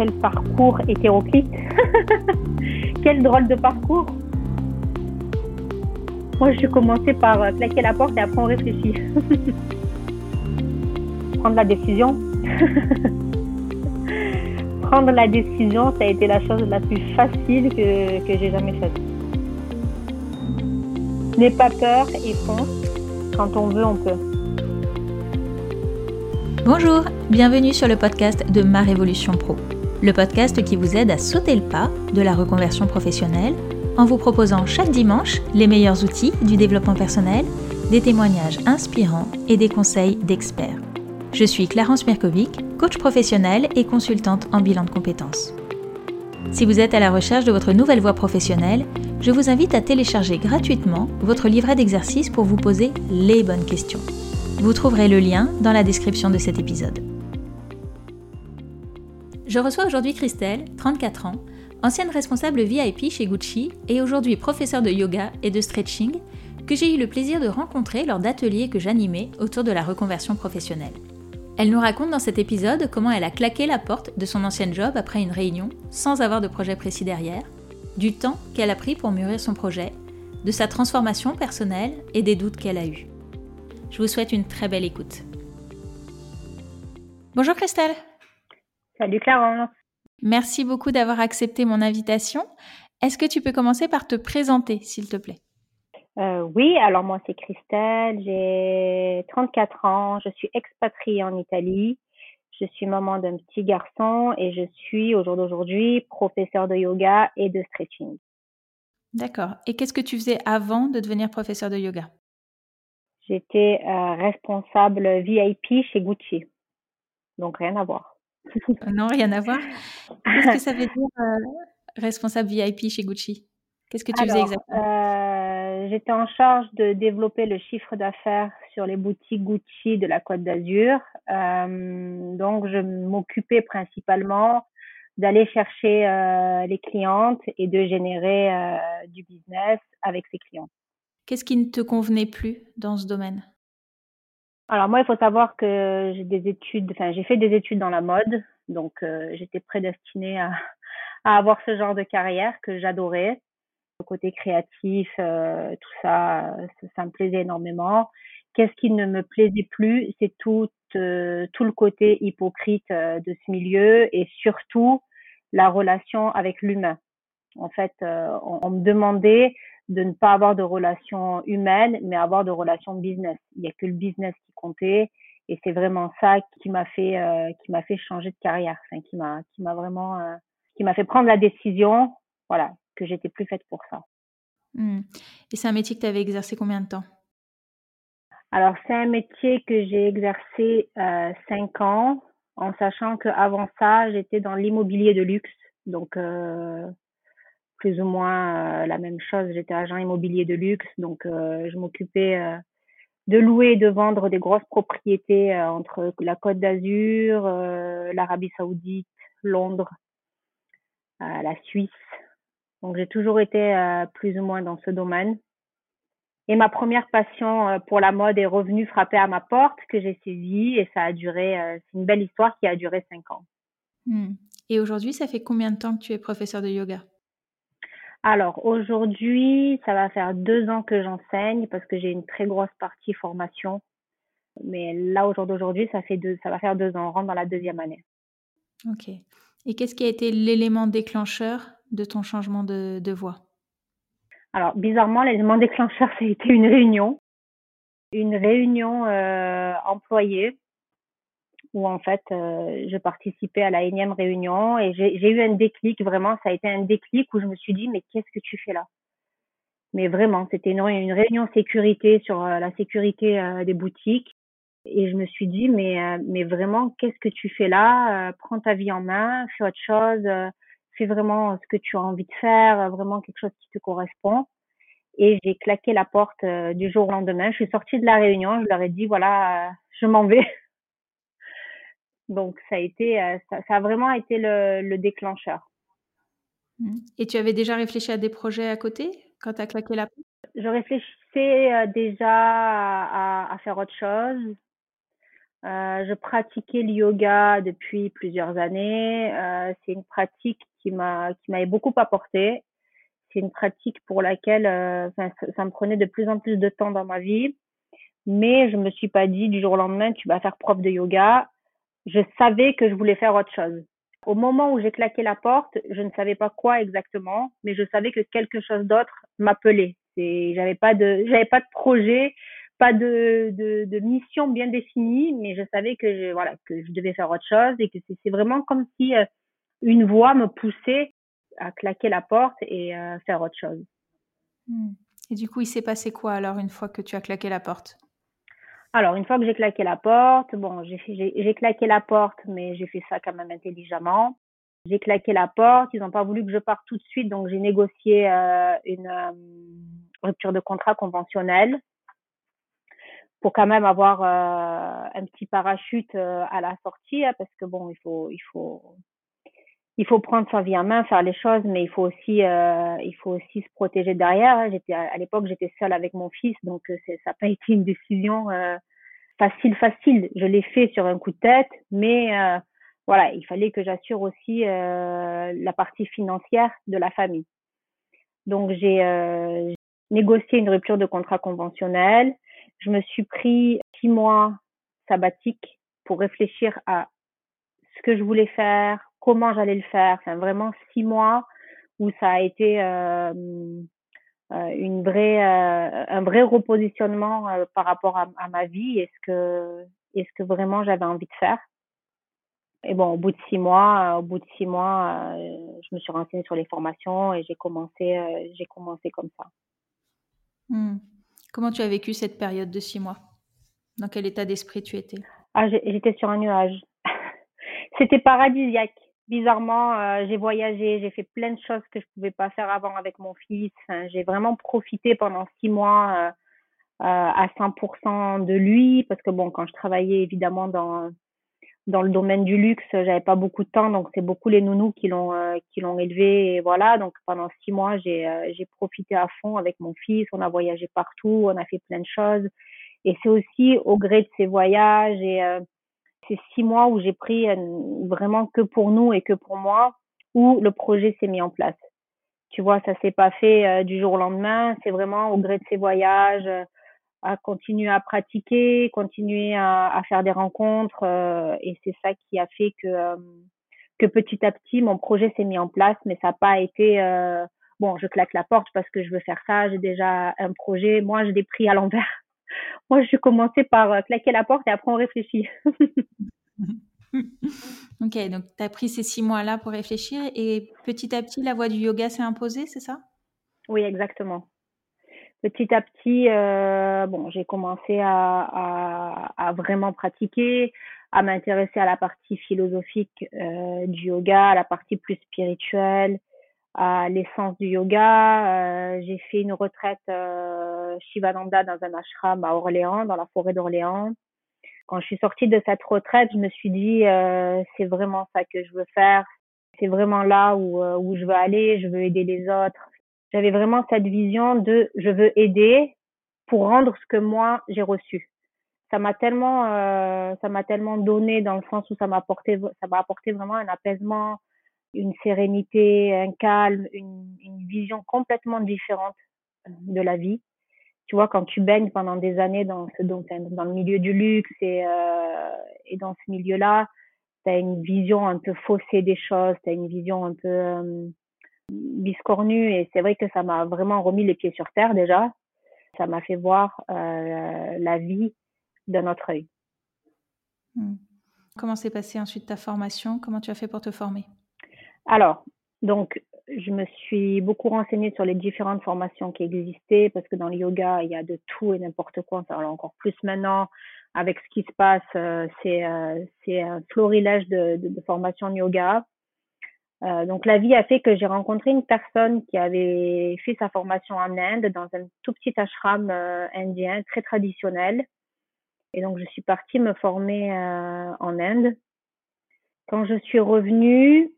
quel parcours hétéroclite. quel drôle de parcours. Moi, je commencé par euh, claquer la porte et après on réfléchit. Prendre la décision. Prendre la décision, ça a été la chose la plus facile que, que j'ai jamais faite. N'aie pas peur et fonce. Quand on veut, on peut. Bonjour, bienvenue sur le podcast de Ma Révolution Pro, le podcast qui vous aide à sauter le pas de la reconversion professionnelle en vous proposant chaque dimanche les meilleurs outils du développement personnel, des témoignages inspirants et des conseils d'experts. Je suis Clarence Mirkovic, coach professionnel et consultante en bilan de compétences. Si vous êtes à la recherche de votre nouvelle voie professionnelle, je vous invite à télécharger gratuitement votre livret d'exercices pour vous poser les bonnes questions. Vous trouverez le lien dans la description de cet épisode. Je reçois aujourd'hui Christelle, 34 ans, ancienne responsable VIP chez Gucci et aujourd'hui professeure de yoga et de stretching, que j'ai eu le plaisir de rencontrer lors d'ateliers que j'animais autour de la reconversion professionnelle. Elle nous raconte dans cet épisode comment elle a claqué la porte de son ancienne job après une réunion sans avoir de projet précis derrière, du temps qu'elle a pris pour mûrir son projet, de sa transformation personnelle et des doutes qu'elle a eus. Je vous souhaite une très belle écoute. Bonjour Christelle. Salut Clarence. Merci beaucoup d'avoir accepté mon invitation. Est-ce que tu peux commencer par te présenter, s'il te plaît? Euh, Oui, alors moi c'est Christelle, j'ai 34 ans, je suis expatriée en Italie, je suis maman d'un petit garçon et je suis au jour d'aujourd'hui professeure de yoga et de stretching. D'accord. Et qu'est-ce que tu faisais avant de devenir professeur de yoga? J'étais euh, responsable VIP chez Gucci. Donc rien à voir. Non, rien à voir. Qu'est-ce que ça veut dire euh, responsable VIP chez Gucci? Qu'est-ce que tu faisais exactement? euh, J'étais en charge de développer le chiffre d'affaires sur les boutiques Gucci de la Côte d'Azur. donc je m'occupais principalement d'aller chercher les clientes et de générer du business avec ces clientes. Qu'est-ce qui ne te convenait plus dans ce domaine? Alors moi, il faut savoir que j'ai des études, enfin j'ai fait des études dans la mode, donc euh, j'étais prédestinée à, à, avoir ce genre de carrière que j'adorais. Le côté créatif, euh, tout ça, ça, me plaisait énormément. Qu'est-ce qui ne me plaisait plus, c'est tout, euh, tout le côté hypocrite de ce milieu et surtout la relation avec l'humain. En fait, on, on, me demandait de ne pas avoir de relations humaines, mais avoir de relations business. Il n'y a que le business qui comptait, et c'est vraiment ça qui m'a fait euh, qui m'a fait changer de carrière, enfin, qui m'a qui m'a vraiment euh, qui m'a fait prendre la décision, voilà, que j'étais plus faite pour ça. Mmh. Et c'est un métier que tu avais exercé combien de temps? Alors c'est un métier que j'ai exercé euh, cinq ans, en sachant qu'avant ça j'étais dans l'immobilier de luxe, donc euh, plus ou moins euh, la même chose. J'étais agent immobilier de luxe, donc euh, je m'occupais euh, de louer et de vendre des grosses propriétés entre la Côte d'Azur, l'Arabie Saoudite, Londres, la Suisse. Donc j'ai toujours été plus ou moins dans ce domaine. Et ma première passion pour la mode est revenue frapper à ma porte, que j'ai saisie, et ça a duré, c'est une belle histoire qui a duré cinq ans. Hmm. Et aujourd'hui, ça fait combien de temps que tu es professeur de yoga? Alors aujourd'hui, ça va faire deux ans que j'enseigne parce que j'ai une très grosse partie formation. Mais là, au jour d'aujourd'hui, ça fait deux, ça va faire deux ans. On rentre dans la deuxième année. Ok. Et qu'est-ce qui a été l'élément déclencheur de ton changement de, de voie? Alors bizarrement, l'élément déclencheur, ça a été une réunion, une réunion euh, employée où en fait euh, je participais à la énième réunion et j'ai eu un déclic vraiment ça a été un déclic où je me suis dit mais qu'est-ce que tu fais là? Mais vraiment c'était une, réunion sécurité sur euh, la sécurité euh, des boutiques et je me suis dit mais mais vraiment qu'est-ce que tu fais là? Prends ta vie en main fais autre chose fais vraiment ce que tu as envie de faire vraiment quelque chose qui te correspond. Et j'ai claqué la porte du jour au lendemain. Je suis sortie de la réunion je leur ai dit voilà je m'en vais Donc ça a été, euh, ça, a vraiment été le, déclencheur. Mmh. Et tu avais déjà réfléchi à des projets à côté quand tu as claqué la porte? Je réfléchissais euh, déjà à, faire autre chose. Euh, je pratiquais le yoga depuis plusieurs années. Euh, c'est une pratique qui m'a qui m'avait beaucoup apporté. C'est une pratique pour laquelle euh, ça, ça, me prenait de plus en plus de temps dans ma vie. Mais je me suis pas dit du jour au lendemain tu vas faire prof de yoga. Je savais que je voulais faire autre chose. Au moment où j'ai claqué la porte, je ne savais pas quoi exactement, mais je savais que quelque chose d'autre m'appelait. C'est, j'avais pas de, j'avais pas de projet, pas de, de, de, mission bien définie, mais je savais que je, voilà, que je devais faire autre chose et que c'est vraiment comme si euh, une voix me poussait à claquer la porte et euh, faire autre chose. Hmm. Et du coup, il s'est passé quoi alors une fois que tu as claqué la porte? Alors, une fois que j'ai claqué la porte, bon, j'ai claqué la porte, mais j'ai fait ça quand même intelligemment. J'ai claqué la porte, ils n'ont pas voulu que je parte tout de suite, donc j'ai négocié euh, une euh, rupture de contrat conventionnelle pour quand même avoir euh, un petit parachute euh, à la sortie, hein, parce que bon, il faut, il faut, il faut prendre sa vie en main, faire les choses, mais il faut aussi, euh, il faut aussi se protéger derrière. Hein. J'étais à l'époque, j'étais seule avec mon fils, donc ça n'a pas été une décision facile, facile. Je l'ai fait sur un coup de tête, mais voilà, il fallait que j'assure aussi la partie financière de la famille. Donc j'ai négocié une rupture de contrat conventionnel je me suis pris six mois sabbatiques pour réfléchir à ce que je voulais faire, comment j'allais le faire. Enfin, vraiment six mois où ça a été euh, euh une vraie, euh, un vrai repositionnement euh, par rapport à, à, ma vie et ce que, est-ce que vraiment j'avais envie de faire. Et bon, au bout de six mois, au bout de six mois, je me suis renseignée sur les formations et j'ai commencé, j'ai commencé comme ça. Mmh. Comment tu as vécu cette période de six mois? Dans quel état d'esprit tu étais? Ah, J'étais sur un nuage. C'était paradisiaque. Bizarrement, euh, j'ai voyagé, j'ai fait plein de choses que je pouvais pas faire avant avec mon fils. j'ai vraiment profité pendant six mois euh, euh, à 100% de lui parce que bon, quand je travaillais évidemment dans dans le domaine du luxe, j'avais pas beaucoup de temps, donc c'est beaucoup les nounous qui l'ont qui l'ont élevé et voilà. Donc pendant six mois, j'ai profité à fond avec mon fils. On a voyagé partout, on a fait plein de choses. Et c'est aussi au gré de ces voyages et ces six mois où j'ai pris vraiment que pour nous et que pour moi, où le projet s'est mis en place. Tu vois, ça s'est pas fait du jour au lendemain. C'est vraiment au gré de ces voyages à continuer à pratiquer, continuer à, faire des rencontres. Euh, et c'est ça qui a fait que, euh, que petit à petit, mon projet s'est mis en place, mais ça n'a pas été, euh, bon, je claque la porte parce que je veux faire ça, j'ai déjà un projet. Moi, je l'ai pris à l'envers. Moi, je commençais par claquer la porte et après on réfléchit. ok, donc tu as pris ces six mois-là pour réfléchir et petit à petit, la voie du yoga s'est imposée, c'est ça? Oui, exactement. Petit à petit, euh, bon, j'ai commencé à, à, à, vraiment pratiquer, à m'intéresser à la partie philosophique euh, du yoga, à la partie plus spirituelle, à l'essence du yoga. Euh, j'ai fait une retraite euh, Shivananda dans un ashram à Orléans, dans la forêt d'Orléans. Quand je suis sortie de cette retraite, je me suis dit, euh, c'est vraiment ça que je veux faire. C'est vraiment là où, euh, où je veux aller. Je veux aider les autres j'avais vraiment cette vision de je veux aider pour rendre ce que moi j'ai reçu. Ça m'a tellement, euh, ça m'a tellement donné dans le sens où ça m'a apporté, ça m'a apporté vraiment un apaisement, une sérénité, un calme, une, vision complètement différente euh, de la vie. Tu vois, quand tu baignes pendant des années dans ce, dans, dans le milieu du luxe et, euh, dans ce milieu-là, tu as une vision un peu faussée des choses, tu as une vision un peu euh, biscornu et c'est vrai que ça m'a vraiment remis les pieds sur terre déjà. Ça m'a fait voir la vie d'un autre œil. Hmm. Comment s'est passée ensuite ta formation? Comment tu as fait pour te former? Alors, donc, je me suis beaucoup renseignée sur les différentes formations qui existaient parce que dans le yoga, il y a de tout et n'importe quoi. Alors, encore plus maintenant, avec ce qui se passe, euh, c'est euh, un florilège de, de, de formations de yoga. Euh, donc la vie a fait que j'ai rencontré une personne qui avait fait sa formation en Inde dans un tout petit ashram euh, indien très traditionnel. Et donc je suis partie me former euh, en Inde. Quand je suis revenue,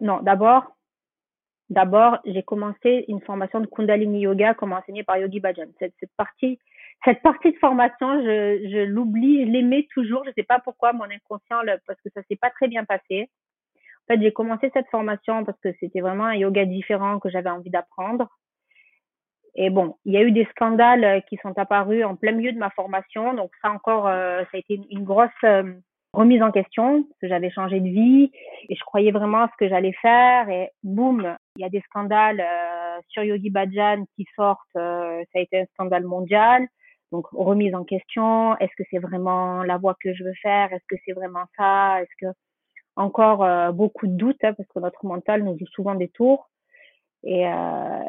non, d'abord, D'abord, j'ai commencé une formation de Kundalini Yoga comme enseignée par Yogi Bhajan. Cette, cette partie, cette partie de formation, je, je l'oublie, je l'aimais toujours. Je sais pas pourquoi mon inconscient, parce que ça s'est pas très bien passé. En fait, j'ai commencé cette formation parce que c'était vraiment un yoga différent que j'avais envie d'apprendre. Et bon, il y a eu des scandales qui sont apparus en plein milieu de ma formation. Donc ça encore, euh, ça a été une, grosse euh, remise en question parce que j'avais changé de vie et je croyais vraiment à ce que j'allais faire. Et boum, il y a des scandales euh, sur Yogi Bhajan qui sortent. ça a été un scandale mondial. Donc remise en question. Est-ce que c'est vraiment la voie que je veux faire? Est-ce que c'est vraiment ça? Est-ce que encore euh, beaucoup de doutes hein, parce que notre mental nous joue souvent des tours. Et, euh,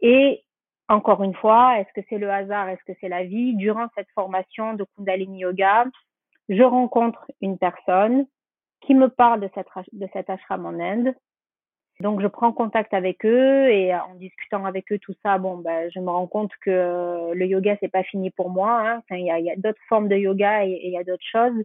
et encore une fois, est-ce que c'est le hasard, est-ce que c'est la vie? Durant cette formation de Kundalini Yoga, je rencontre une personne qui me parle de cette, de cet ashram en Inde. Donc je prends contact avec eux et en discutant avec eux tout ça, bon ben je me rends compte que le yoga c'est pas fini pour moi. Hein. Il y a, d'autres formes de yoga et il y a d'autres choses.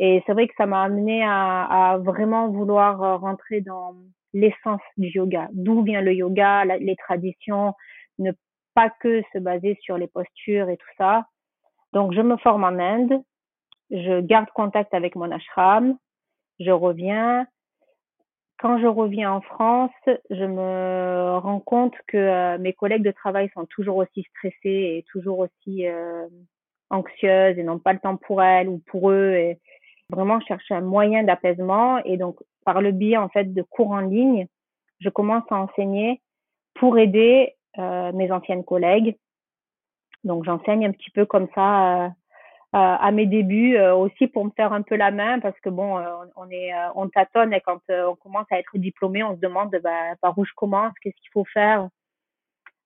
Et c'est vrai que ça m'a amené à, à, vraiment vouloir euh, rentrer dans l'essence du yoga. D'où vient le yoga, les traditions, ne pas que se baser sur les postures et tout ça. Donc, je me forme en Inde, je garde contact avec mon ashram, je reviens. Quand je reviens en France, je me rends compte que euh, mes collègues de travail sont toujours aussi stressés et toujours aussi euh, anxieuses et n'ont pas le temps pour elles ou pour eux. Et, vraiment chercher un moyen d'apaisement et donc par le biais en fait de cours en ligne, je commence à enseigner pour aider euh, mes anciennes collègues. Donc j'enseigne un petit peu comme ça euh à mes débuts euh, aussi pour me faire un peu la main parce que bon euh, on est on tâtonne et quand on commence à être diplômé on se demande bah, par où je commence qu'est-ce qu'il faut faire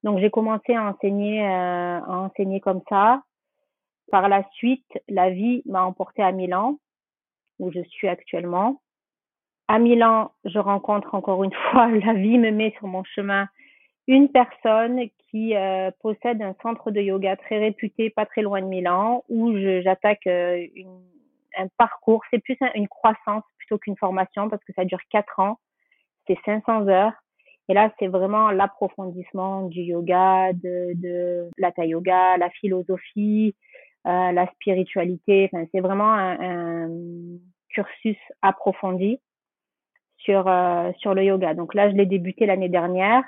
donc j'ai commencé à enseigner à enseigner comme ça par la suite la vie m'a emporté à Milan où je suis actuellement. À Milan, je rencontre encore une fois, la vie me met sur mon chemin une personne qui euh, possède un centre de yoga très réputé, pas très loin de Milan, où j'attaque euh, un parcours. C'est plus une croissance plutôt qu'une formation parce que ça dure quatre ans. C'est 500 heures. Et là, c'est vraiment l'approfondissement du yoga, de, de l'hatha yoga, la philosophie, euh, la spiritualité. Enfin, c'est vraiment un, un, cursus approfondi sur euh, sur le yoga. Donc là, je l'ai débuté l'année dernière.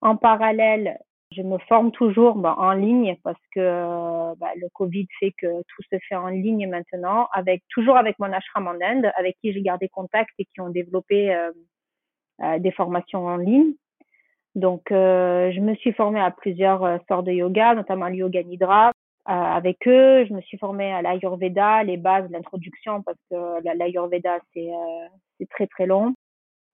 En parallèle, je me forme toujours bah, en ligne parce que euh, bah, le Covid fait que tout se fait en ligne maintenant, avec toujours avec mon ashram en Inde, avec qui j'ai gardé contact et qui ont développé euh, des formations en ligne. Donc, je me suis formée à plusieurs sortes de yoga, notamment le yoga nidra, euh, avec eux. Je me suis formée à l'Ayurveda, les bases, l'introduction, parce que l'Ayurveda, c'est euh, c'est très, très long.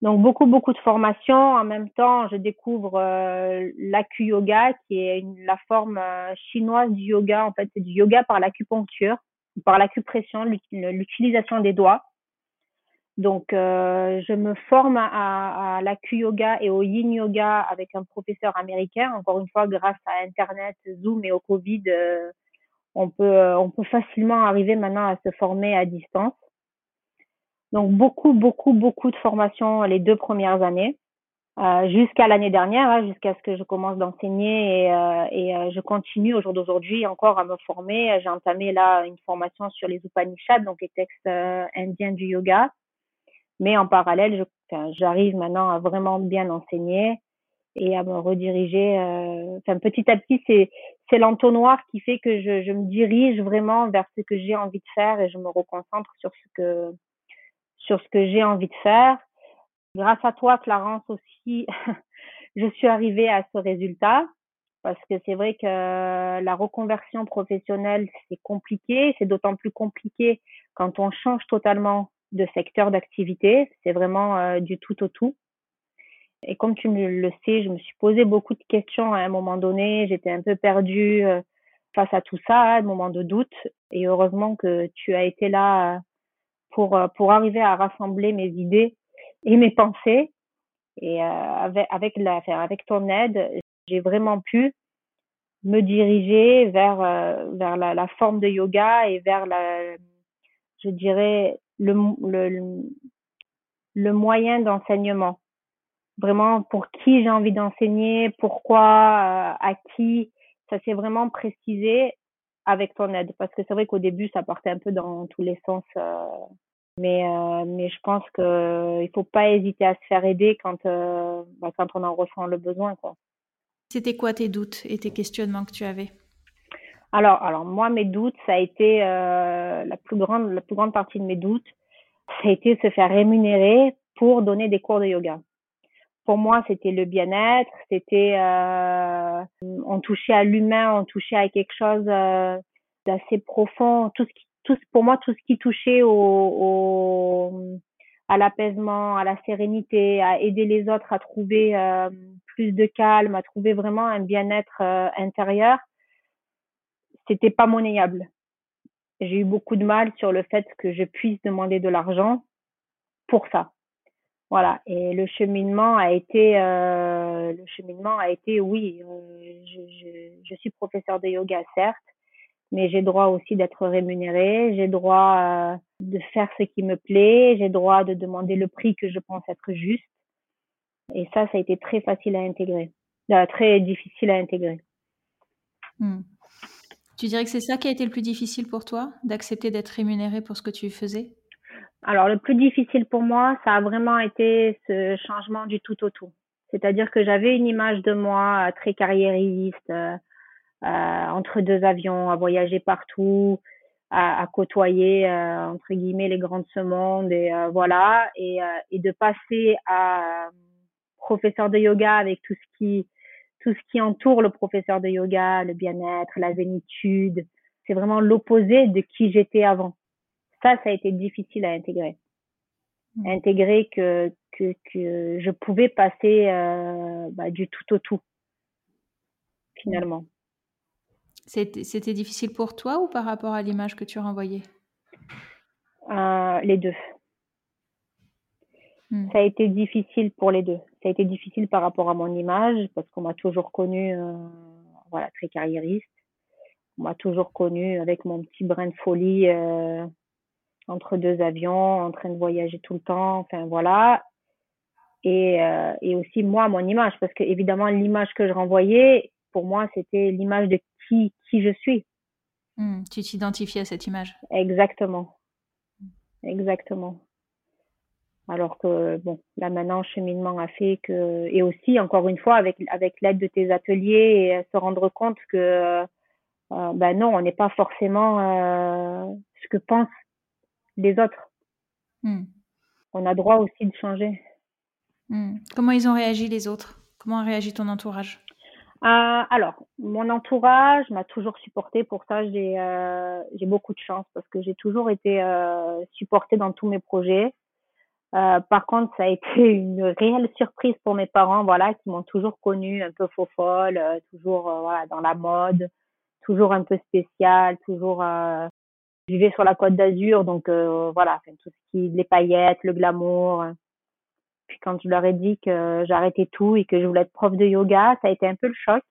Donc, beaucoup, beaucoup de formations. En même temps, je découvre euh, l'acu-yoga, qui est la forme euh, chinoise du yoga. En fait, c'est du yoga par l'acupuncture, par l'acupression, l'utilisation des doigts. Donc, euh, je me forme à, à l'acu-yoga et au yin-yoga avec un professeur américain. Encore une fois, grâce à Internet, Zoom et au Covid, euh, on peut, euh, on peut facilement arriver maintenant à se former à distance. Donc beaucoup, beaucoup, beaucoup de formations les deux premières années, euh, jusqu'à l'année dernière, hein, jusqu'à ce que je commence d'enseigner et, euh, et euh, je continue au jour d'aujourd'hui encore à me former. J'ai entamé là une formation sur les Upanishads, donc les textes indiens du yoga. Mais en parallèle, j'arrive maintenant à vraiment bien enseigner et à me rediriger. Euh, enfin, petit à petit, c'est c'est l'entonnoir qui fait que je, je me dirige vraiment vers ce que j'ai envie de faire et je me reconcentre sur ce que sur ce que j'ai envie de faire. Grâce à toi, Clarence aussi, je suis arrivée à ce résultat parce que c'est vrai que la reconversion professionnelle, c'est compliqué. C'est d'autant plus compliqué quand on change totalement de secteur d'activité. C'est vraiment euh, du tout au tout. Et comme tu le sais, je me suis posé beaucoup de questions à un moment donné. J'étais un peu perdue euh, face à tout ça, à un moment de doute. Et heureusement que tu as été là pour, euh, pour arriver à rassembler mes idées et mes pensées. Et euh, avec, avec, la, avec ton aide, j'ai vraiment pu me diriger vers, vers la, forme de yoga et vers la, je dirais, le, le, le moyen d'enseignement vraiment pour qui j'ai envie d'enseigner, pourquoi, euh, à qui. Ça s'est vraiment précisé avec ton aide. Parce que c'est vrai qu'au début, ça partait un peu dans tous les sens. Euh, mais, euh, mais je pense qu'il faut pas hésiter à se faire aider quand, bah, quand on en ressent le besoin. Quoi. C'était quoi tes doutes et tes questionnements que tu avais? Alors, alors moi, mes doutes, ça a été la plus grande, la plus grande partie de mes doutes, ça a été de se faire rémunérer pour donner des cours de yoga pour moi, c'était le bien-être, c'était euh, on touchait à l'humain, on touchait à quelque chose euh, d'assez profond. Tout ce qui, tout pour moi, tout ce qui touchait au, au à l'apaisement, à la sérénité, à aider les autres à trouver euh, plus de calme, à trouver vraiment un bien-être euh, intérieur, c'était pas monnayable. J'ai eu beaucoup de mal sur le fait que je puisse demander de l'argent pour ça. Voilà. Et le cheminement a été, euh, le cheminement a été, oui, euh, je, je, suis professeur de yoga, certes, mais j'ai droit aussi d'être rémunérée, j'ai droit euh, de faire ce qui me plaît, j'ai droit de demander le prix que je pense être juste. Et ça, ça a été très facile à intégrer, très difficile à intégrer. Hmm. Tu dirais que c'est ça qui a été le plus difficile pour toi, d'accepter d'être rémunérée pour ce que tu faisais? Alors, le plus difficile pour moi, ça a vraiment été ce changement du tout au tout. C'est-à-dire que j'avais une image de moi euh, très carriériste, euh, euh, entre deux avions, à voyager partout, à, à côtoyer euh, entre guillemets les grands de ce monde et voilà, et, et de passer à professeur de yoga avec tout ce qui tout ce qui entoure le professeur de yoga, le bien-être, la zénitude. C'est vraiment l'opposé de qui j'étais avant ça, ça a été difficile à intégrer. Mmh. Intégrer que, que, que je pouvais passer euh, bah, du tout au tout, finalement. C'était difficile pour toi ou par rapport à l'image que tu renvoyais? Euh, Les deux. Mmh. Ça a été difficile pour les deux. Ça a été difficile par rapport à mon image parce qu'on m'a toujours connue euh, voilà, très carriériste. On m'a toujours connue avec mon petit brin de folie entre deux avions, en train de voyager tout le temps, enfin voilà. Et, euh, et aussi moi, mon image, parce que évidemment l'image que je renvoyais, pour moi, c'était l'image de qui, qui je suis. Mmh, tu t'identifiais à cette image. Exactement. Exactement. Alors que, bon, là maintenant, cheminement a fait que, et aussi, encore une fois, avec, avec l'aide de tes ateliers, et se rendre compte que, euh, ben non, on n'est pas forcément euh, ce que pense des autres. Mmh. On a droit aussi de changer. Mmh. Comment ils ont réagi les autres? Comment a réagi ton entourage? Euh, Alors, mon entourage m'a toujours supporté. Pour ça, j'ai euh, beaucoup de chance parce que j'ai toujours été euh, supportée dans tous mes projets. Par contre, ça a été une réelle surprise pour mes parents, voilà, qui m'ont toujours connue un peu faux folle, toujours voilà dans la mode, toujours un peu spéciale, toujours je vivais sur la côte d'Azur, donc euh, voilà, tout ce qui, les paillettes, le glamour. Puis quand je leur ai dit que j'arrêtais tout et que je voulais être prof de yoga, ça a été un peu le choc,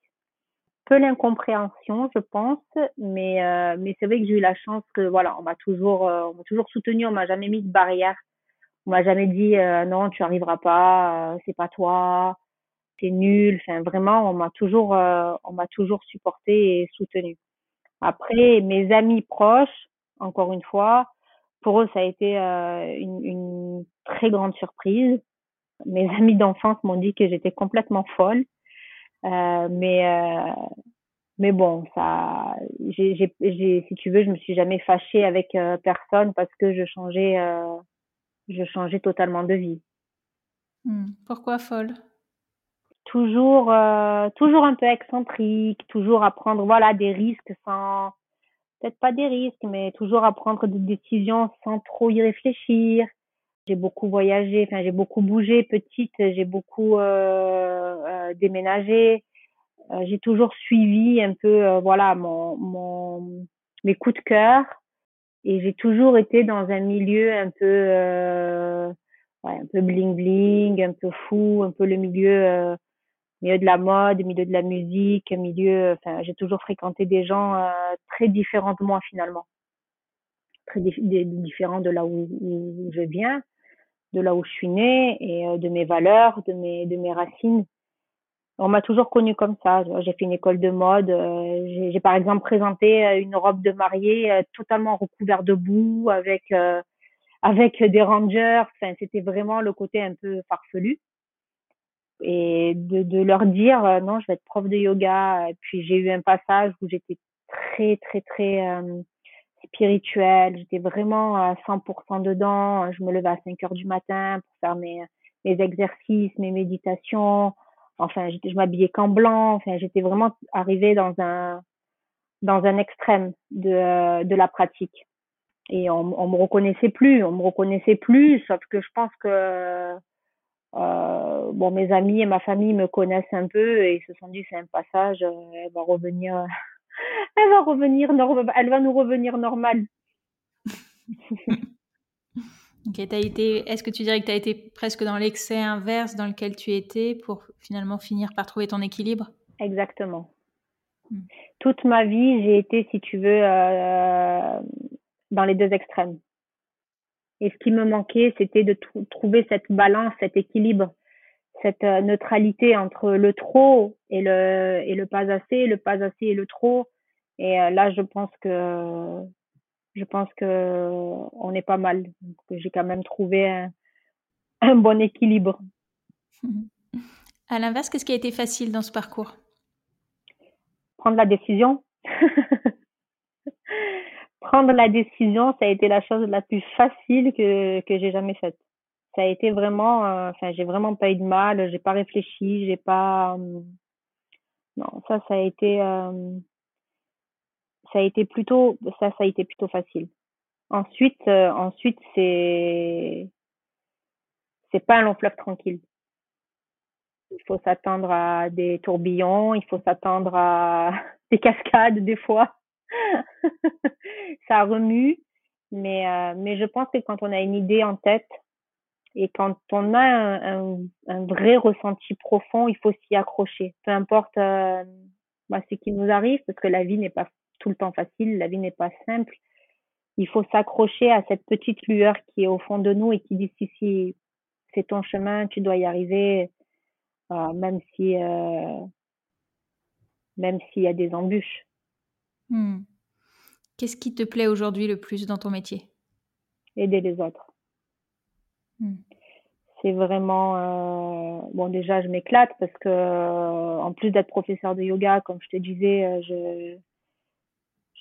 peu l'incompréhension, je pense, mais euh, mais c'est vrai que j'ai eu la chance que voilà, on m'a toujours euh, on m'a toujours soutenu, on m'a jamais mis de barrière, on m'a jamais dit non, tu arriveras pas, c'est pas toi, c'est nul. Enfin vraiment, on m'a toujours on m'a toujours supporté et soutenu. Après, mes amis proches, encore une fois. Pour eux, ça a été euh, une, une, très grande surprise. Mes amis d'enfance m'ont dit que j'étais complètement folle. Euh, mais euh, mais bon, ça, j'ai, j'ai, si tu veux, je me suis jamais fâchée avec personne parce que je changeais, je changeais totalement de vie. Mmh. Pourquoi folle? Toujours, euh, toujours un peu excentrique, toujours à prendre, voilà, des risques sans, peut-être pas des risques, mais toujours à prendre des décisions sans trop y réfléchir. J'ai beaucoup voyagé, enfin j'ai beaucoup bougé petite, j'ai beaucoup euh, euh, déménagé. Euh, j'ai toujours suivi un peu, euh, voilà, mon, mon, mes coups de cœur, et j'ai toujours été dans un milieu un peu, euh, ouais, un peu bling bling, un peu fou, un peu le milieu milieu de la mode, milieu de la musique, milieu, enfin, j'ai toujours fréquenté des gens euh, très différents de moi finalement, très différents de là où, où, je viens. de là où je suis née et de mes valeurs, de mes, de mes racines. On m'a toujours connue comme ça. J'ai fait une école de mode. J'ai par exemple présenté une robe de mariée totalement recouverte de boue avec avec des rangers. Enfin, c'était vraiment le côté un peu farfelu. Et de, de leur dire non, je vais être prof de yoga. Et puis j'ai eu un passage où j'étais très très très euh, spirituelle. J'étais vraiment à 100% dedans. Je me levais à 5 heures du matin pour faire mes, mes exercices, mes méditations. Enfin, je m'habillais qu'en blanc. Enfin, j'étais vraiment arrivée dans un dans un extrême de, de la pratique. Et on, on me reconnaissait plus, on me reconnaissait plus, sauf que je pense que euh, bon, mes amis et ma famille me connaissent un peu et ils se sont dit c'est un passage, euh, elle va revenir elle va revenir, elle va nous revenir normale. ok, été, est-ce que tu dirais que tu as été presque dans l'excès inverse dans lequel tu étais pour finalement finir par trouver ton équilibre? Exactement. Hmm. Toute ma vie, j'ai été, si tu veux, euh, dans les deux extrêmes. Et ce qui me manquait, c'était de trouver cette balance, cet équilibre, cette euh, neutralité entre le trop et le, et le pas assez, le pas assez et le trop, et euh, là, je pense que je pense que on est pas mal. Que j'ai quand même trouvé un, bon équilibre. À l'inverse, qu'est-ce qui a été facile dans ce parcours? Prendre la décision. Prendre la décision, ça a été la chose la plus facile que que j'ai jamais faite. Ça a été vraiment, euh, enfin, j'ai vraiment pas eu de mal. J'ai pas réfléchi, j'ai pas. Euh, non, ça, ça a été ça a été plutôt ça ça a été plutôt facile. Ensuite euh, ensuite c'est c'est pas un long fleuve tranquille. Il faut s'attendre à des tourbillons, il faut s'attendre à des cascades des fois. ça remue, mais euh, mais je pense que quand on a une idée en tête et quand on a un, un, vrai ressenti profond, il faut s'y accrocher. Peu importe euh, bah, ce qui nous arrive, parce que la vie n'est pas tout le temps facile, la vie n'est pas simple. Il faut s'accrocher à cette petite lueur qui est au fond de nous et qui dit si, si, c'est ton chemin, tu dois y arriver, euh, même si, euh, même s'il y a des embûches. Hmm. Qu'est-ce qui te plaît aujourd'hui le plus dans ton métier? Aider les autres. Hmm. C'est vraiment euh, bon déjà je m'éclate parce que en plus d'être professeur de yoga comme je te disais je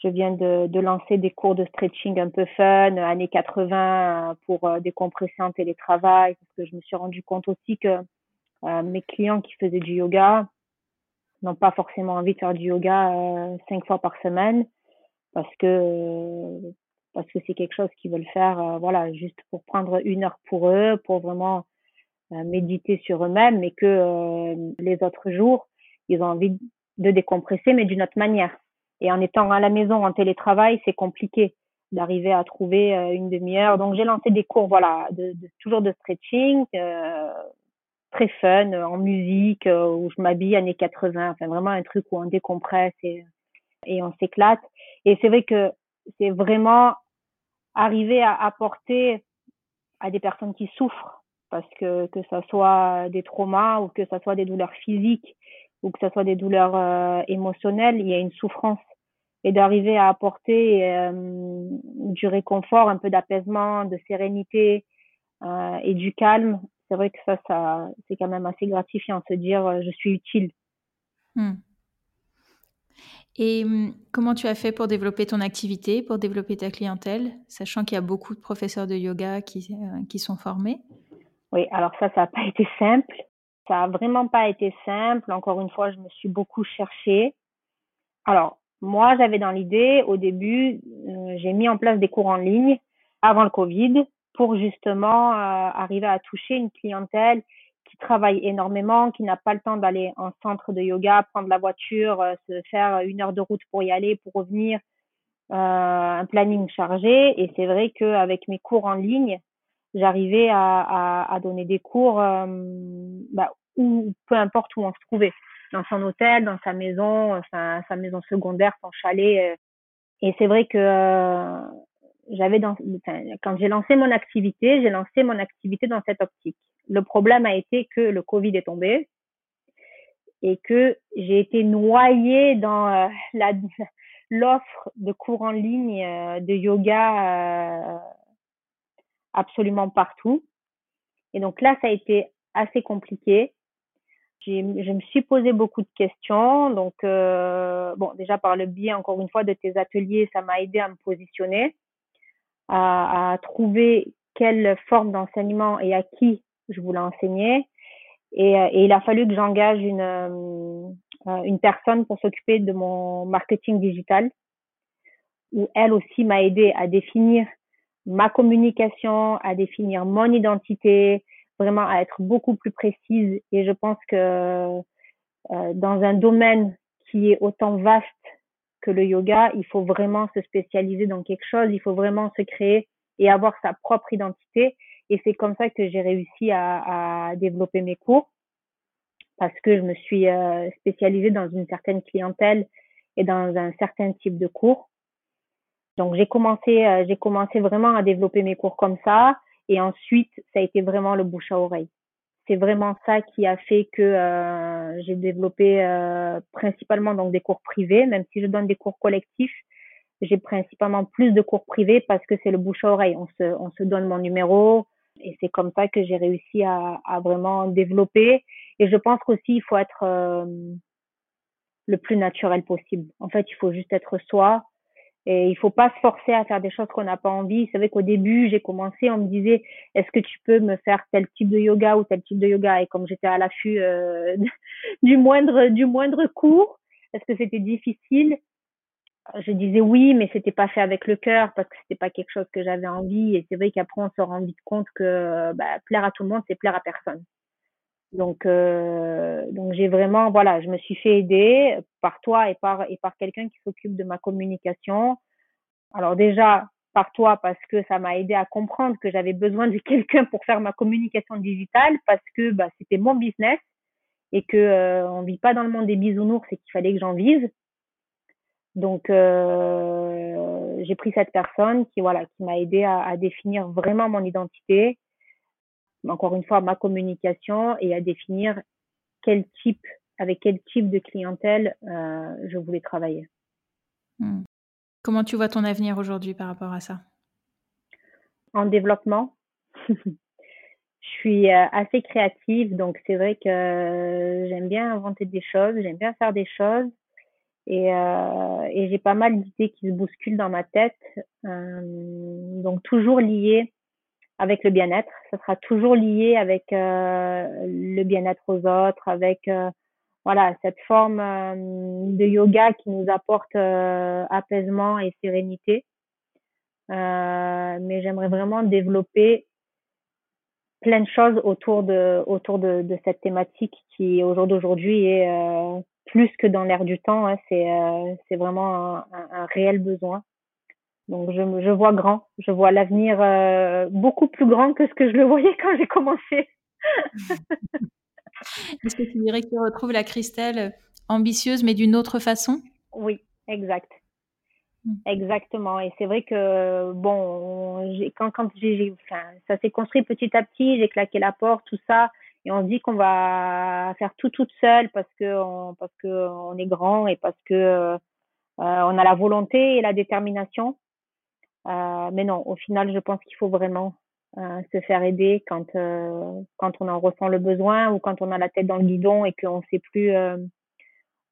je viens de, de, lancer des cours de stretching un peu fun, années 80, pour euh, décompresser en télétravail, parce que je me suis rendu compte aussi que euh, mes clients qui faisaient du yoga n'ont pas forcément envie de faire du yoga euh, cinq fois par semaine, parce que parce que c'est quelque chose qu'ils veulent faire, voilà, juste pour prendre une heure pour eux, pour vraiment méditer sur eux-mêmes, mais que les autres jours, ils ont envie de décompresser, mais d'une autre manière. Et en étant à la maison en télétravail, c'est compliqué d'arriver à trouver euh, une demi-heure. Donc j'ai lancé des cours, voilà, de, de toujours de stretching, euh, très fun, en musique, euh, où je m'habille années 80, enfin vraiment un truc où on décompresse et, et on s'éclate. Et c'est vrai que c'est vraiment arriver à apporter à des personnes qui souffrent, parce que que ça soit des traumas ou que ça soit des douleurs physiques ou que ça soit des douleurs euh, émotionnelles, il y a une souffrance et d'arriver à apporter euh, du réconfort, un peu d'apaisement, de sérénité euh, et du calme, c'est vrai que ça, ça c'est quand même assez gratifiant de se dire euh, je suis utile. Hmm. Et hum, comment tu as fait pour développer ton activité, pour développer ta clientèle, sachant qu'il y a beaucoup de professeurs de yoga qui, qui sont formés? Oui, alors ça, ça n'a pas été simple. Ça n'a vraiment pas été simple. Encore une fois, je me suis beaucoup cherchée. Alors, moi, j'avais dans l'idée, au début, euh, j'ai mis en place des cours en ligne avant le Covid pour justement euh, arriver à toucher une clientèle qui travaille énormément, qui n'a pas le temps d'aller en centre de yoga, prendre la voiture, euh, se faire une heure de route pour y aller, pour revenir, un planning chargé. Et c'est vrai qu'avec mes cours en ligne, j'arrivais à, à, à, donner des cours bah, où, peu importe où on se trouvait dans son hôtel, dans sa maison, sa, sa maison secondaire, son chalet. Euh. Et c'est vrai que euh, j'avais dans, quand j'ai lancé mon activité, j'ai lancé mon activité dans cette optique. Le problème a été que le Covid est tombé et que j'ai été noyée dans euh, l'offre de cours en ligne euh, de yoga euh, absolument partout. Et donc là, ça a été assez compliqué. Je me suis posé beaucoup de questions. Donc, bon, déjà par le biais, encore une fois, de tes ateliers, ça m'a aidé à me positionner, à, à trouver quelle forme d'enseignement et à qui je voulais enseigner. Et, et il a fallu que j'engage une, euh, une personne pour s'occuper de mon marketing digital, où elle aussi m'a aidé à définir ma communication, à définir mon identité, vraiment à être beaucoup plus précise. Et je pense que euh, dans un domaine qui est autant vaste que le yoga, il faut vraiment se spécialiser dans quelque chose, il faut vraiment se créer et avoir sa propre identité. Et c'est comme ça que j'ai réussi à, à développer mes cours parce que je me suis euh, spécialisée dans une certaine clientèle et dans un certain type de cours. Donc j'ai commencé, euh, j'ai commencé vraiment à développer mes cours comme ça, et ensuite ça a été vraiment le bouche à oreille. C'est vraiment ça qui a fait que euh, j'ai développé principalement donc des cours privés, même si je donne des cours collectifs, j'ai principalement plus de cours privés parce que c'est le bouche à oreille. On se, on se donne mon numéro, et c'est comme ça que j'ai réussi à, à, vraiment développer. Et je pense qu'aussi, il faut être euh, le plus naturel possible. En fait, il faut juste être soi. Et il faut pas se forcer à faire des choses qu'on n'a pas envie. C'est vrai qu'au début, j'ai commencé, on me disait, est-ce que tu peux me faire tel type de yoga ou tel type de yoga? Et comme j'étais à l'affût euh, du moindre, du moindre cours, est-ce que c'était difficile? je disais oui, mais c'était pas fait avec le cœur parce que c'était pas quelque chose que j'avais envie. Et c'est vrai qu'après on se rend vite compte que bah, plaire à tout le monde, c'est plaire à personne. Donc, euh, donc j'ai vraiment, voilà, je me suis fait aider par toi et par et par quelqu'un qui s'occupe de ma communication. Alors déjà par toi parce que ça m'a aidé à comprendre que j'avais besoin de quelqu'un pour faire ma communication digitale parce que bah, c'était mon business et que euh, on vit pas dans le monde des bisounours et qu'il fallait que j'en vive. Donc, euh, j'ai pris cette personne qui, voilà, qui m'a aidé à, à, définir vraiment mon identité, encore une fois, ma communication et à définir quel type, avec quel type de clientèle euh, je voulais travailler. Hmm. Comment tu vois ton avenir aujourd'hui par rapport à ça? En développement. je suis euh, assez créative, donc c'est vrai que j'aime bien inventer des choses, j'aime bien faire des choses. Et, euh, et j'ai pas mal d'idées qui se bousculent dans ma tête. Euh, donc toujours liées avec le bien-être. Ça sera toujours lié avec euh, le bien-être aux autres, avec euh, voilà cette forme euh, de yoga qui nous apporte apaisement et sérénité. mais j'aimerais vraiment développer plein de choses autour de autour de, cette thématique qui au jour d'aujourd'hui est plus que dans l'air du temps. Hein, c'est c'est vraiment un, réel besoin. Donc je, je vois grand, je vois l'avenir euh, beaucoup plus grand que ce que je le voyais quand j'ai commencé. Est-ce que tu dirais que tu retrouves la Christelle ambitieuse mais d'une autre façon? Oui, exact. Hmm. Exactement. Et c'est vrai que bon, quand quand j'ai, enfin, ça s'est construit petit à petit, j'ai claqué la porte, tout ça et on se dit qu'on va faire tout toute seule parce que on, parce que on est grand et parce que euh, on a la volonté et la détermination. Euh, mais non, au final, je pense qu'il faut vraiment euh, se faire aider quand euh, quand on en ressent le besoin ou quand on a la tête dans le guidon et qu'on sait plus euh,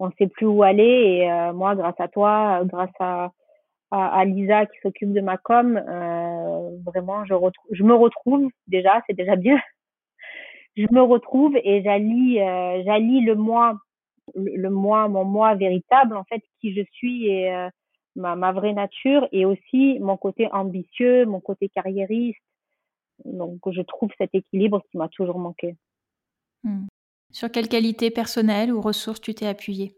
on sait plus où aller. Et moi, grâce à toi, grâce à à, à Lisa qui s'occupe de ma com, vraiment, je retrouve, je me retrouve déjà, c'est déjà bien je me retrouve et j'allie euh, j'allie le moi le, moi mon moi véritable en fait qui je suis et euh, ma, ma vraie nature et aussi mon côté ambitieux mon côté carriériste. Donc je trouve cet équilibre qui m'a toujours manqué. Hmm. sur quelle qualité personnelle ou ressources tu t'es appuyée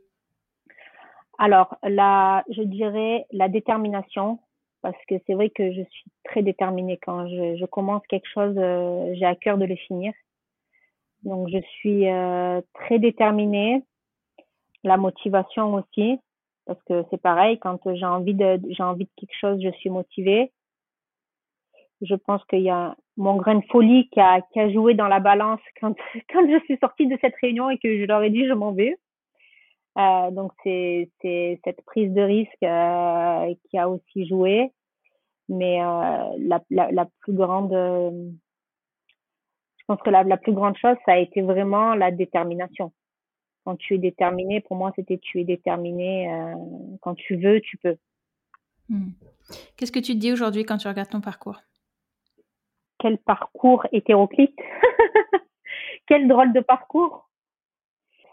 alors là je dirais la détermination parce que c'est vrai que je suis très déterminée. Quand je, je commence quelque chose euh, j'ai à cœur de le finir. Donc, je suis euh, très déterminée. La motivation aussi, parce que c'est pareil, quand j'ai envie de j'ai envie de quelque chose, je suis motivée. Je pense qu'il y a mon grain de folie qui a, joué dans la balance quand, quand je suis sortie de cette réunion et que je leur ai dit je m'en vais. Euh, donc c'est c'est cette prise de risque euh, qui a aussi joué, mais euh, la, la, la plus grande, je pense que la, la plus grande chose ça a été vraiment la détermination. Quand tu es déterminé, pour moi c'était tu es déterminé. quand tu veux, tu peux. Hmm. Qu'est-ce que tu te dis aujourd'hui quand tu regardes ton parcours? Quel parcours hétéroclite Quel drôle de parcours?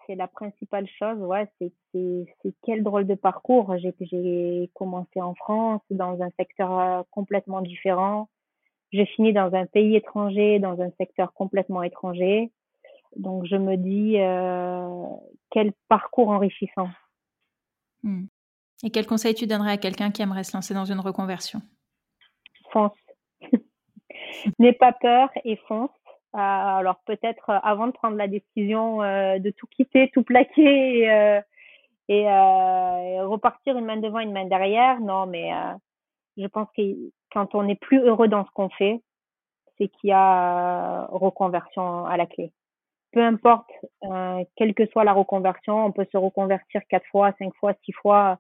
C'est la principale chose, ouais, c'est, c'est, quel drôle de parcours? J'ai, j'ai commencé en France, dans un secteur euh, complètement différent. J'ai fini dans un pays étranger, dans un secteur complètement étranger. Donc je me dis, euh, quel parcours enrichissant. Hmm. Et quel conseil tu donnerais à quelqu'un qui aimerait se lancer dans une reconversion? Fonce. N'aie pas peur et fonce. Euh, alors peut-être euh, avant de prendre la décision euh, de tout quitter, tout plaquer et, et, repartir une main devant, une main derrière, non, mais je pense que quand on n'est plus heureux dans ce qu'on fait, c'est qu'il y a reconversion à la clé. Peu importe, euh, quelle que soit la reconversion, on peut se reconvertir quatre fois, cinq fois, six fois.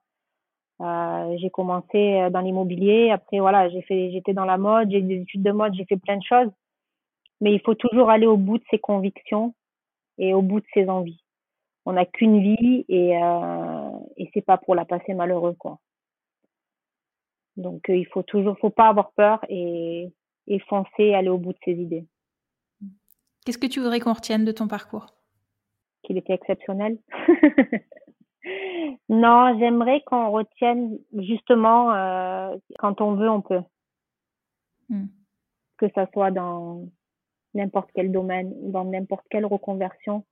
Euh, j'ai commencé dans l'immobilier, après voilà, j'ai fait, j'étais dans la mode, j'ai des études de mode, j'ai fait plein de choses mais il faut toujours aller au bout de ses convictions et au bout de ses envies. On n'a qu'une vie et euh, et c'est pas pour la passer malheureux quoi. Donc euh, il faut toujours, faut pas avoir peur et et foncer, aller au bout de ses idées. Qu'est-ce que tu voudrais qu'on retienne de ton parcours? Qu'il était exceptionnel. non, j'aimerais qu'on retienne justement euh, quand on veut, on peut. Hmm. Que ça soit dans n'importe quel domaine, dans n'importe quelle reconversion.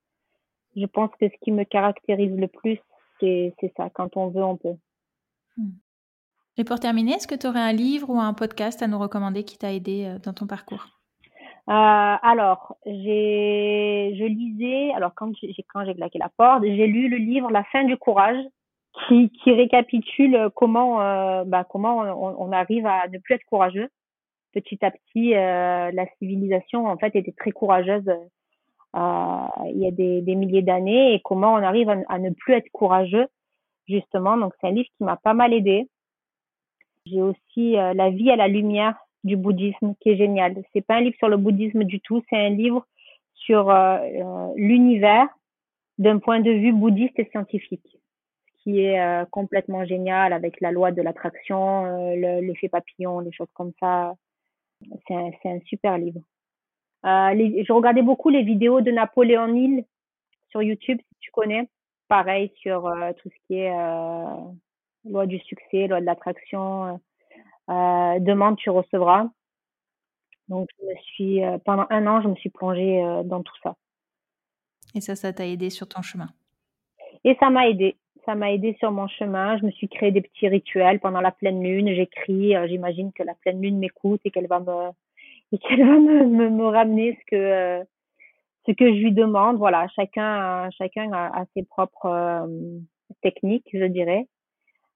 Je pense que ce qui me caractérise le plus, c'est ça. Quand on veut, on peut. Hmm. Et pour terminer, est-ce que tu aurais un livre ou un podcast à nous recommander qui t'a aidé euh, dans ton parcours? Alors, j'ai, je lisais, alors quand j'ai, quand j'ai claqué la porte, j'ai lu le livre La fin du courage, qui, qui récapitule comment, euh, bah, comment on, on, arrive à ne plus être courageux petit à petit, euh, la civilisation en fait était très courageuse euh, il y a des, des milliers d'années et comment on arrive à, ne plus être courageux justement. Donc c'est un livre qui m'a pas mal aidé. J'ai aussi euh, La vie à la lumière du bouddhisme qui est génial. C'est pas un livre sur le bouddhisme du tout, c'est un livre sur l'univers d'un point de vue bouddhiste et scientifique qui est complètement génial avec la loi de l'attraction, l'effet papillon, des choses comme ça. C'est un, un, super livre. Euh, les, je regardais beaucoup les vidéos de Napoléon Hill sur YouTube, si tu connais. Pareil sur euh, tout ce qui est euh, loi du succès, loi de l'attraction. Euh, demande, tu recevras. Donc, je me suis, pendant un an, je me suis plongée dans tout ça. Et ça, ça t'a aidé sur ton chemin? Et ça m'a aidé ça m'a aidé sur mon chemin. Je me suis créé des petits rituels pendant la pleine lune. J'écris. Euh, j'imagine que la pleine lune m'écoute et qu'elle va me et qu'elle va me, me, ramener ce que euh, ce que je lui demande. Voilà, chacun chacun a, ses propres euh, techniques, je dirais,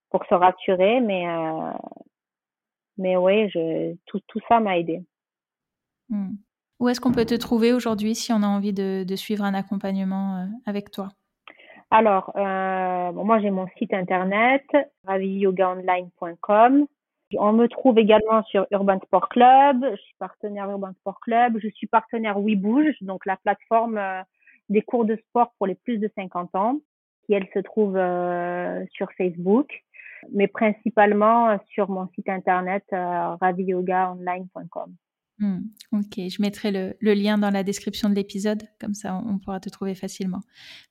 pour se rassurer. Mais mais ouais, je tout tout ça m'a aidé. Hmm. Où est-ce qu'on peut te trouver aujourd'hui si on a envie de, de suivre un accompagnement avec toi? Alors, euh, moi j'ai mon site internet raviyogaonline.com. On me trouve également sur Urban Sport Club. Je suis partenaire Urban Sport Club. Je suis partenaire WeBouge, donc la plateforme euh, des cours de sport pour les plus de 50 ans, qui elle se trouve euh, sur Facebook, mais principalement sur mon site internet euh, raviyogaonline.com. Hmm, ok, je mettrai le, lien dans la description de l'épisode, comme ça on, pourra te trouver facilement.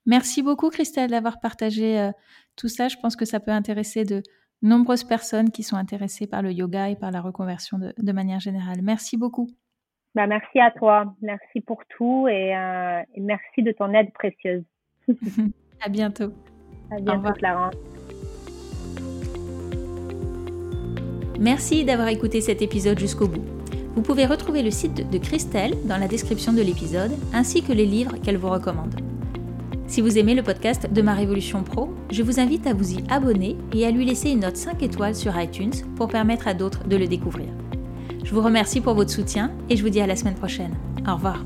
Merci beaucoup Christelle d'avoir partagé euh, tout ça. Je pense que ça peut intéresser de nombreuses personnes qui sont intéressées par le yoga et par la reconversion de, manière générale. Merci beaucoup. Bah, merci à toi, merci pour tout et, euh, merci de ton aide précieuse. à bientôt. À bientôt Clarence. Merci d'avoir écouté cet épisode jusqu'au bout. Vous pouvez retrouver le site de Christelle dans la description de l'épisode, ainsi que les livres qu'elle vous recommande. Si vous aimez le podcast de Ma Révolution Pro, je vous invite à vous y abonner et à lui laisser une note 5 étoiles sur iTunes pour permettre à d'autres de le découvrir. Je vous remercie pour votre soutien et je vous dis à la semaine prochaine. Au revoir.